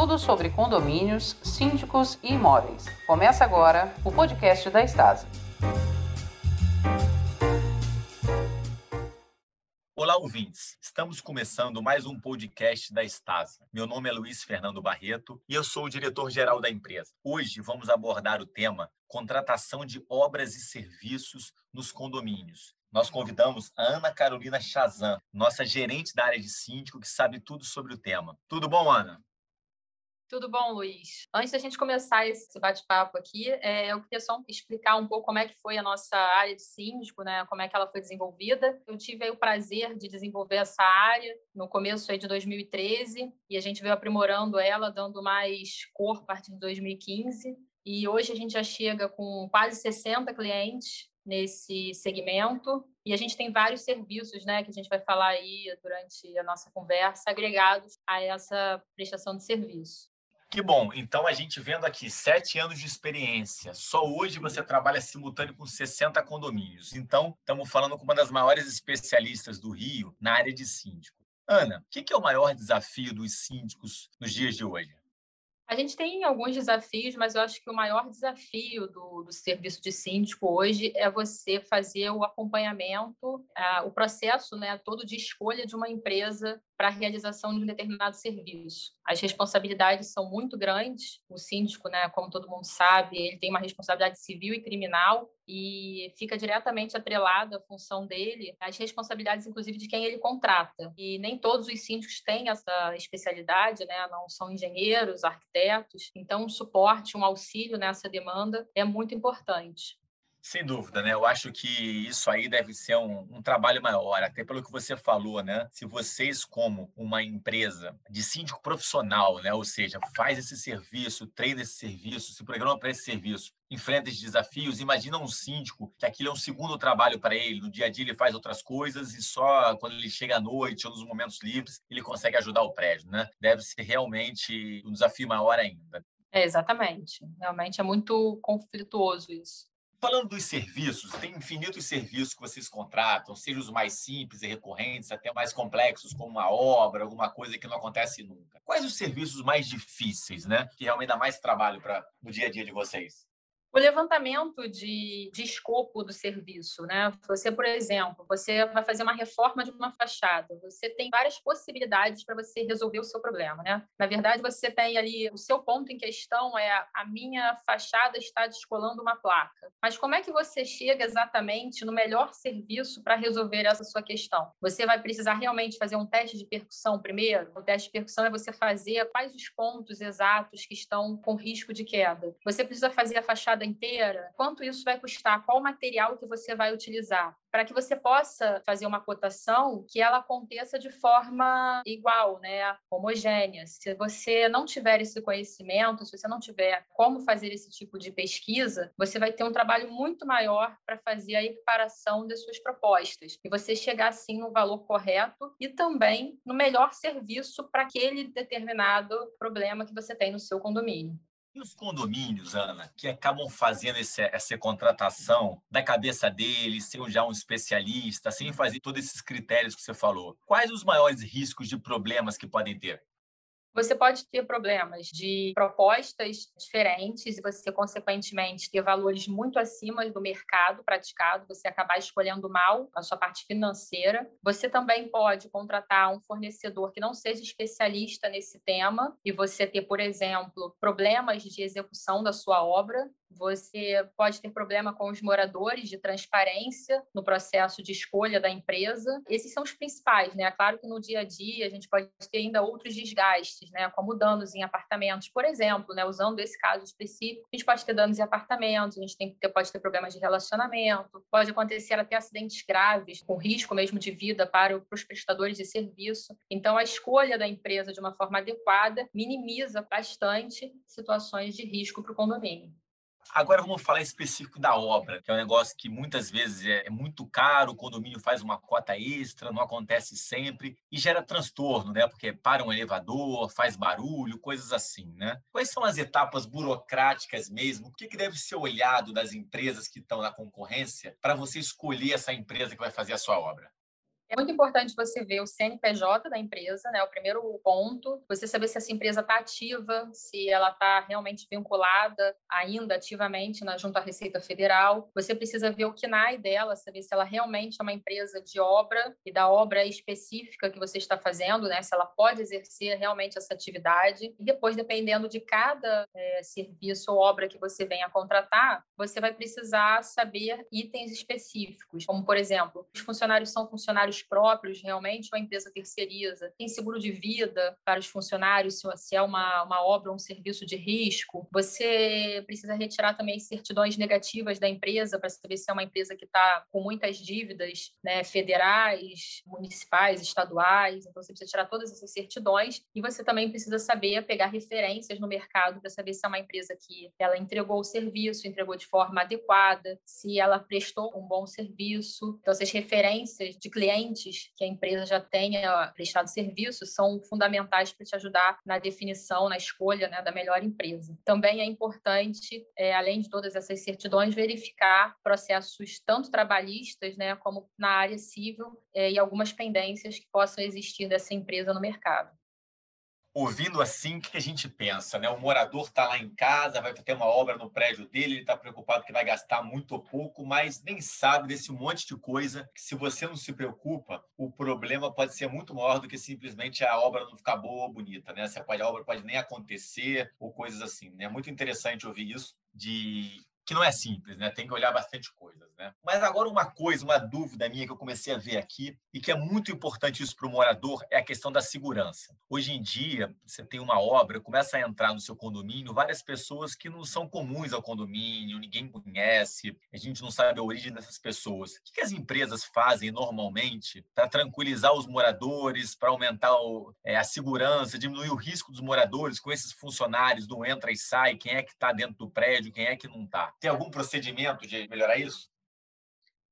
Tudo sobre condomínios, síndicos e imóveis. Começa agora o podcast da Estasa. Olá, ouvintes! Estamos começando mais um podcast da Estasa. Meu nome é Luiz Fernando Barreto e eu sou o diretor-geral da empresa. Hoje vamos abordar o tema contratação de obras e serviços nos condomínios. Nós convidamos a Ana Carolina Chazan, nossa gerente da área de síndico, que sabe tudo sobre o tema. Tudo bom, Ana? Tudo bom, Luiz? Antes da gente começar esse bate-papo aqui, é, eu queria só explicar um pouco como é que foi a nossa área de síndico, né? Como é que ela foi desenvolvida. Eu tive o prazer de desenvolver essa área no começo aí de 2013 e a gente veio aprimorando ela, dando mais cor a partir de 2015. E hoje a gente já chega com quase 60 clientes nesse segmento. E a gente tem vários serviços, né, que a gente vai falar aí durante a nossa conversa, agregados a essa prestação de serviço. Que bom. Então, a gente vendo aqui sete anos de experiência. Só hoje você trabalha simultâneo com 60 condomínios. Então, estamos falando com uma das maiores especialistas do Rio na área de síndico. Ana, o que é o maior desafio dos síndicos nos dias de hoje? A gente tem alguns desafios, mas eu acho que o maior desafio do, do serviço de síndico hoje é você fazer o acompanhamento, o processo né, todo de escolha de uma empresa para a realização de um determinado serviço. As responsabilidades são muito grandes. O síndico, né, como todo mundo sabe, ele tem uma responsabilidade civil e criminal e fica diretamente atrelado à função dele as responsabilidades, inclusive, de quem ele contrata. E nem todos os síndicos têm essa especialidade, né? não são engenheiros, arquitetos. Então, um suporte, um auxílio nessa demanda é muito importante. Sem dúvida, né? Eu acho que isso aí deve ser um, um, trabalho maior, até pelo que você falou, né? Se vocês, como uma empresa de síndico profissional, né? Ou seja, faz esse serviço, treina esse serviço, se programa para esse serviço, enfrenta esses desafios, imagina um síndico que aquilo é um segundo trabalho para ele, no dia a dia ele faz outras coisas e só quando ele chega à noite ou nos momentos livres ele consegue ajudar o prédio, né? Deve ser realmente um desafio maior ainda. É, exatamente. Realmente é muito conflituoso isso. Falando dos serviços, tem infinitos serviços que vocês contratam, seja os mais simples e recorrentes, até mais complexos, como uma obra, alguma coisa que não acontece nunca. Quais os serviços mais difíceis, né? Que realmente dá mais trabalho para no dia a dia de vocês? O levantamento de, de escopo do serviço, né? Você, por exemplo, você vai fazer uma reforma de uma fachada, você tem várias possibilidades para você resolver o seu problema, né? Na verdade, você tem ali o seu ponto em questão é a minha fachada está descolando uma placa. Mas como é que você chega exatamente no melhor serviço para resolver essa sua questão? Você vai precisar realmente fazer um teste de percussão primeiro? O teste de percussão é você fazer quais os pontos exatos que estão com risco de queda. Você precisa fazer a fachada inteira, quanto isso vai custar, qual material que você vai utilizar, para que você possa fazer uma cotação que ela aconteça de forma igual, né, homogênea. Se você não tiver esse conhecimento, se você não tiver como fazer esse tipo de pesquisa, você vai ter um trabalho muito maior para fazer a equiparação das suas propostas e você chegar assim no valor correto e também no melhor serviço para aquele determinado problema que você tem no seu condomínio. E os condomínios, Ana, que acabam fazendo esse, essa contratação da cabeça deles, sem já um especialista, sem fazer todos esses critérios que você falou, quais os maiores riscos de problemas que podem ter? Você pode ter problemas de propostas diferentes e você, consequentemente, ter valores muito acima do mercado praticado, você acabar escolhendo mal a sua parte financeira. Você também pode contratar um fornecedor que não seja especialista nesse tema e você ter, por exemplo, problemas de execução da sua obra você pode ter problema com os moradores de transparência no processo de escolha da empresa. Esses são os principais, né? Claro que no dia a dia a gente pode ter ainda outros desgastes, né? Como danos em apartamentos, por exemplo, né? Usando esse caso específico, a gente pode ter danos em apartamentos, a gente tem, pode ter problemas de relacionamento, pode acontecer até acidentes graves, com risco mesmo de vida para os prestadores de serviço. Então, a escolha da empresa de uma forma adequada minimiza bastante situações de risco para o condomínio. Agora vamos falar específico da obra, que é um negócio que muitas vezes é, é muito caro, o condomínio faz uma cota extra, não acontece sempre e gera transtorno, né? Porque para um elevador, faz barulho, coisas assim, né? Quais são as etapas burocráticas mesmo? O que, que deve ser olhado das empresas que estão na concorrência para você escolher essa empresa que vai fazer a sua obra? É muito importante você ver o CNPJ da empresa, né? O primeiro ponto, você saber se essa empresa está ativa, se ela está realmente vinculada ainda ativamente na junto à Receita Federal. Você precisa ver o KNAI dela, saber se ela realmente é uma empresa de obra e da obra específica que você está fazendo, né? Se ela pode exercer realmente essa atividade. E depois, dependendo de cada é, serviço ou obra que você venha contratar, você vai precisar saber itens específicos, como por exemplo, os funcionários são funcionários próprios, realmente, ou a empresa terceiriza? Tem seguro de vida para os funcionários, se é uma, uma obra ou um serviço de risco? Você precisa retirar também certidões negativas da empresa para saber se é uma empresa que está com muitas dívidas né, federais, municipais, estaduais. Então, você precisa tirar todas essas certidões e você também precisa saber pegar referências no mercado para saber se é uma empresa que ela entregou o serviço, entregou de forma adequada, se ela prestou um bom serviço. Então, essas referências de clientes clientes que a empresa já tenha prestado serviço são fundamentais para te ajudar na definição, na escolha né, da melhor empresa. Também é importante, é, além de todas essas certidões, verificar processos tanto trabalhistas né, como na área civil é, e algumas pendências que possam existir dessa empresa no mercado ouvindo assim, o que a gente pensa? Né? O morador está lá em casa, vai ter uma obra no prédio dele, ele está preocupado que vai gastar muito ou pouco, mas nem sabe desse monte de coisa que, se você não se preocupa, o problema pode ser muito maior do que simplesmente a obra não ficar boa ou bonita. Né? A obra pode nem acontecer ou coisas assim. Né? É muito interessante ouvir isso de que não é simples, né? Tem que olhar bastante coisas, né? Mas agora uma coisa, uma dúvida minha que eu comecei a ver aqui e que é muito importante isso para o morador é a questão da segurança. Hoje em dia, você tem uma obra, começa a entrar no seu condomínio várias pessoas que não são comuns ao condomínio, ninguém conhece, a gente não sabe a origem dessas pessoas. O que as empresas fazem normalmente para tranquilizar os moradores, para aumentar o, é, a segurança, diminuir o risco dos moradores com esses funcionários do entra e sai, quem é que está dentro do prédio, quem é que não está? Tem algum procedimento de melhorar isso?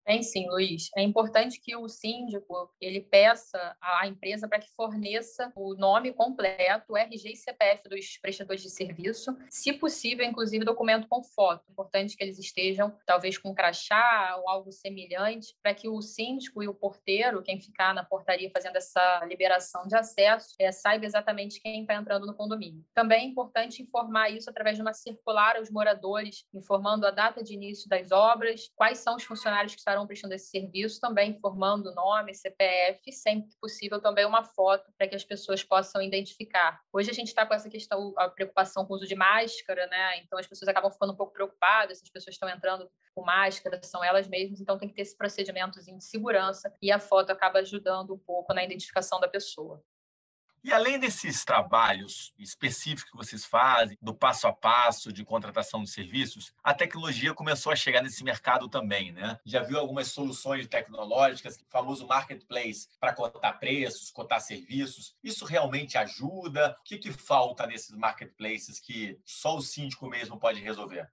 Tem sim, Luiz. É importante que o síndico ele peça à empresa para que forneça o nome completo, o RG e CPF dos prestadores de serviço, se possível, inclusive documento com foto. É importante que eles estejam, talvez com crachá ou algo semelhante, para que o síndico e o porteiro, quem ficar na portaria fazendo essa liberação de acesso, é, saiba exatamente quem está entrando no condomínio. Também é importante informar isso através de uma circular aos moradores, informando a data de início das obras, quais são os funcionários que estarão estarão prestando esse serviço, também informando nome, CPF, sempre que possível também uma foto para que as pessoas possam identificar. Hoje a gente está com essa questão, a preocupação com o uso de máscara, né? Então as pessoas acabam ficando um pouco preocupadas, as pessoas estão entrando com máscara, são elas mesmas, então tem que ter esse procedimentozinho de segurança e a foto acaba ajudando um pouco na identificação da pessoa. E além desses trabalhos específicos que vocês fazem, do passo a passo de contratação de serviços, a tecnologia começou a chegar nesse mercado também, né? Já viu algumas soluções tecnológicas, o famoso marketplace, para cotar preços, cotar serviços. Isso realmente ajuda? O que, que falta nesses marketplaces que só o síndico mesmo pode resolver?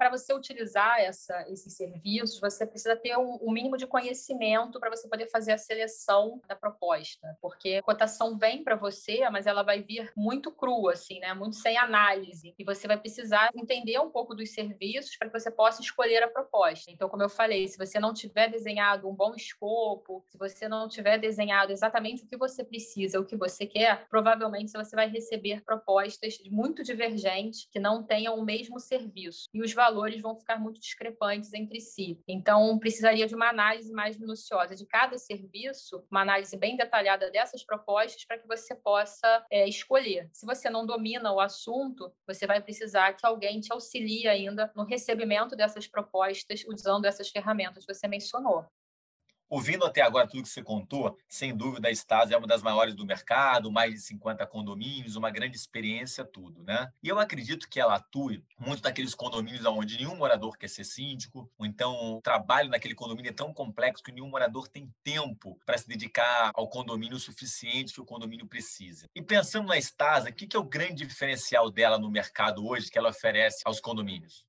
Para você utilizar essa, esses serviços, você precisa ter o mínimo de conhecimento para você poder fazer a seleção da proposta, porque a cotação vem para você, mas ela vai vir muito crua, assim, né? Muito sem análise, e você vai precisar entender um pouco dos serviços para que você possa escolher a proposta. Então, como eu falei, se você não tiver desenhado um bom escopo, se você não tiver desenhado exatamente o que você precisa, o que você quer, provavelmente você vai receber propostas muito divergentes que não tenham o mesmo serviço. E os valores valores vão ficar muito discrepantes entre si. Então, precisaria de uma análise mais minuciosa de cada serviço, uma análise bem detalhada dessas propostas para que você possa é, escolher. Se você não domina o assunto, você vai precisar que alguém te auxilie ainda no recebimento dessas propostas usando essas ferramentas que você mencionou. Ouvindo até agora tudo que você contou, sem dúvida a Stasi é uma das maiores do mercado, mais de 50 condomínios, uma grande experiência, tudo, né? E eu acredito que ela atue muito naqueles condomínios onde nenhum morador quer ser síndico, ou então o trabalho naquele condomínio é tão complexo que nenhum morador tem tempo para se dedicar ao condomínio o suficiente que o condomínio precisa. E pensando na Stasi, o que é o grande diferencial dela no mercado hoje que ela oferece aos condomínios?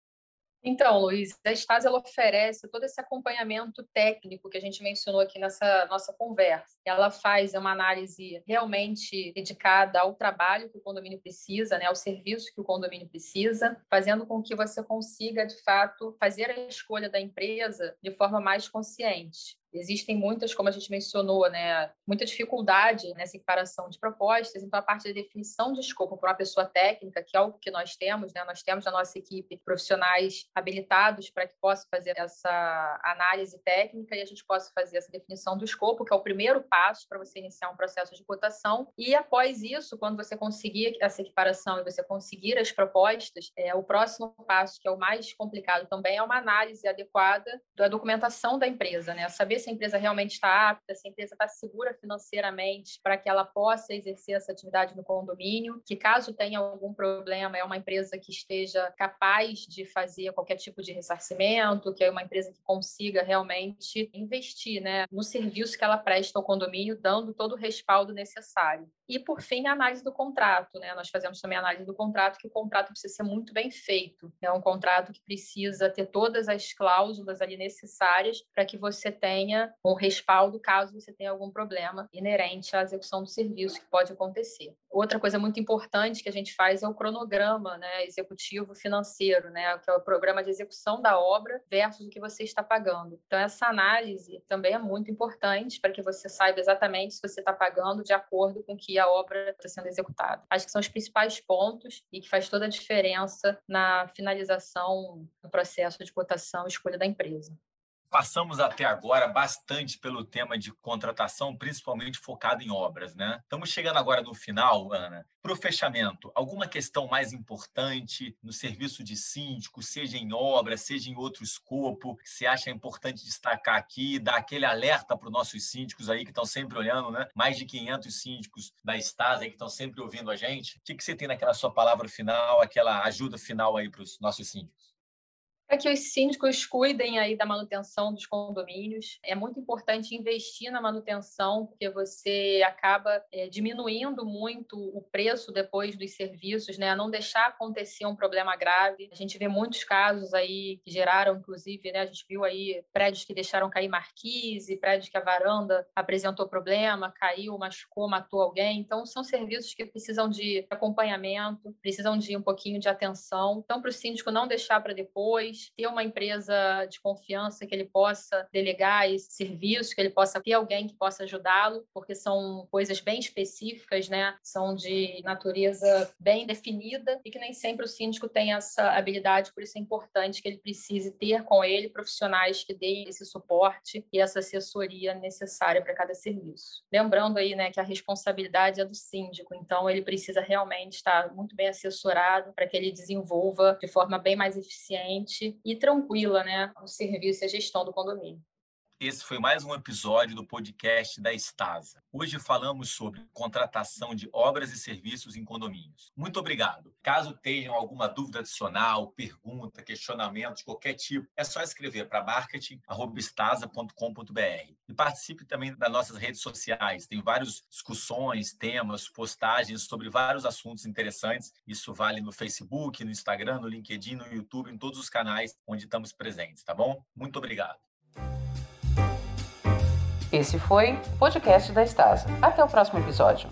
Então, Luiz, a Stasi ela oferece todo esse acompanhamento técnico que a gente mencionou aqui nessa nossa conversa. Ela faz uma análise realmente dedicada ao trabalho que o condomínio precisa, né, ao serviço que o condomínio precisa, fazendo com que você consiga, de fato, fazer a escolha da empresa de forma mais consciente. Existem muitas, como a gente mencionou, né, muita dificuldade nessa equiparação de propostas. Então, a parte da definição de escopo para uma pessoa técnica, que é algo que nós temos, né, nós temos na nossa equipe profissionais habilitados para que possam fazer essa análise técnica e a gente possa fazer essa definição do escopo, que é o primeiro passo para você iniciar um processo de cotação. E após isso, quando você conseguir essa equiparação e você conseguir as propostas, é, o próximo passo, que é o mais complicado também, é uma análise adequada da documentação da empresa, né? Saber se a empresa realmente está apta, se a empresa está segura financeiramente para que ela possa exercer essa atividade no condomínio, que caso tenha algum problema, é uma empresa que esteja capaz de fazer qualquer tipo de ressarcimento, que é uma empresa que consiga realmente investir né, no serviço que ela presta ao condomínio, dando todo o respaldo necessário. E, por fim, a análise do contrato. Né? Nós fazemos também a análise do contrato, que o contrato precisa ser muito bem feito. É um contrato que precisa ter todas as cláusulas ali necessárias para que você tenha um respaldo caso você tenha algum problema inerente à execução do serviço que pode acontecer. Outra coisa muito importante que a gente faz é o cronograma né, executivo financeiro, né, que é o programa de execução da obra versus o que você está pagando. Então, essa análise também é muito importante para que você saiba exatamente se você está pagando de acordo com que a obra está sendo executada. Acho que são os principais pontos e que faz toda a diferença na finalização do processo de cotação e escolha da empresa. Passamos até agora bastante pelo tema de contratação, principalmente focado em obras, né? Estamos chegando agora no final, Ana. Para o fechamento, alguma questão mais importante no serviço de síndico, seja em obra, seja em outro escopo, que você acha importante destacar aqui, dar aquele alerta para os nossos síndicos aí que estão sempre olhando, né? Mais de 500 síndicos da Estasa que estão sempre ouvindo a gente. O que, que você tem naquela sua palavra final, aquela ajuda final aí para os nossos síndicos? Para que os síndicos cuidem aí da manutenção dos condomínios. É muito importante investir na manutenção, porque você acaba é, diminuindo muito o preço depois dos serviços, né? Não deixar acontecer um problema grave. A gente vê muitos casos aí que geraram, inclusive, né? A gente viu aí prédios que deixaram cair marquise, prédios que a varanda apresentou problema, caiu, machucou, matou alguém. Então, são serviços que precisam de acompanhamento, precisam de um pouquinho de atenção. Então, para o síndico não deixar para depois, ter uma empresa de confiança que ele possa delegar esse serviço, que ele possa ter alguém que possa ajudá-lo, porque são coisas bem específicas, né? São de natureza bem definida e que nem sempre o síndico tem essa habilidade, por isso é importante que ele precise ter com ele profissionais que deem esse suporte e essa assessoria necessária para cada serviço. Lembrando aí, né, que a responsabilidade é do síndico, então ele precisa realmente estar muito bem assessorado para que ele desenvolva de forma bem mais eficiente e tranquila né, o serviço e a gestão do condomínio. Esse foi mais um episódio do podcast da Estasa. Hoje falamos sobre contratação de obras e serviços em condomínios. Muito obrigado. Caso tenham alguma dúvida adicional, pergunta, questionamento de qualquer tipo, é só escrever para marketing@estasa.com.br. E participe também das nossas redes sociais. Tem várias discussões, temas, postagens sobre vários assuntos interessantes. Isso vale no Facebook, no Instagram, no LinkedIn, no YouTube, em todos os canais onde estamos presentes, tá bom? Muito obrigado. Esse foi o podcast da Estasa. Até o próximo episódio.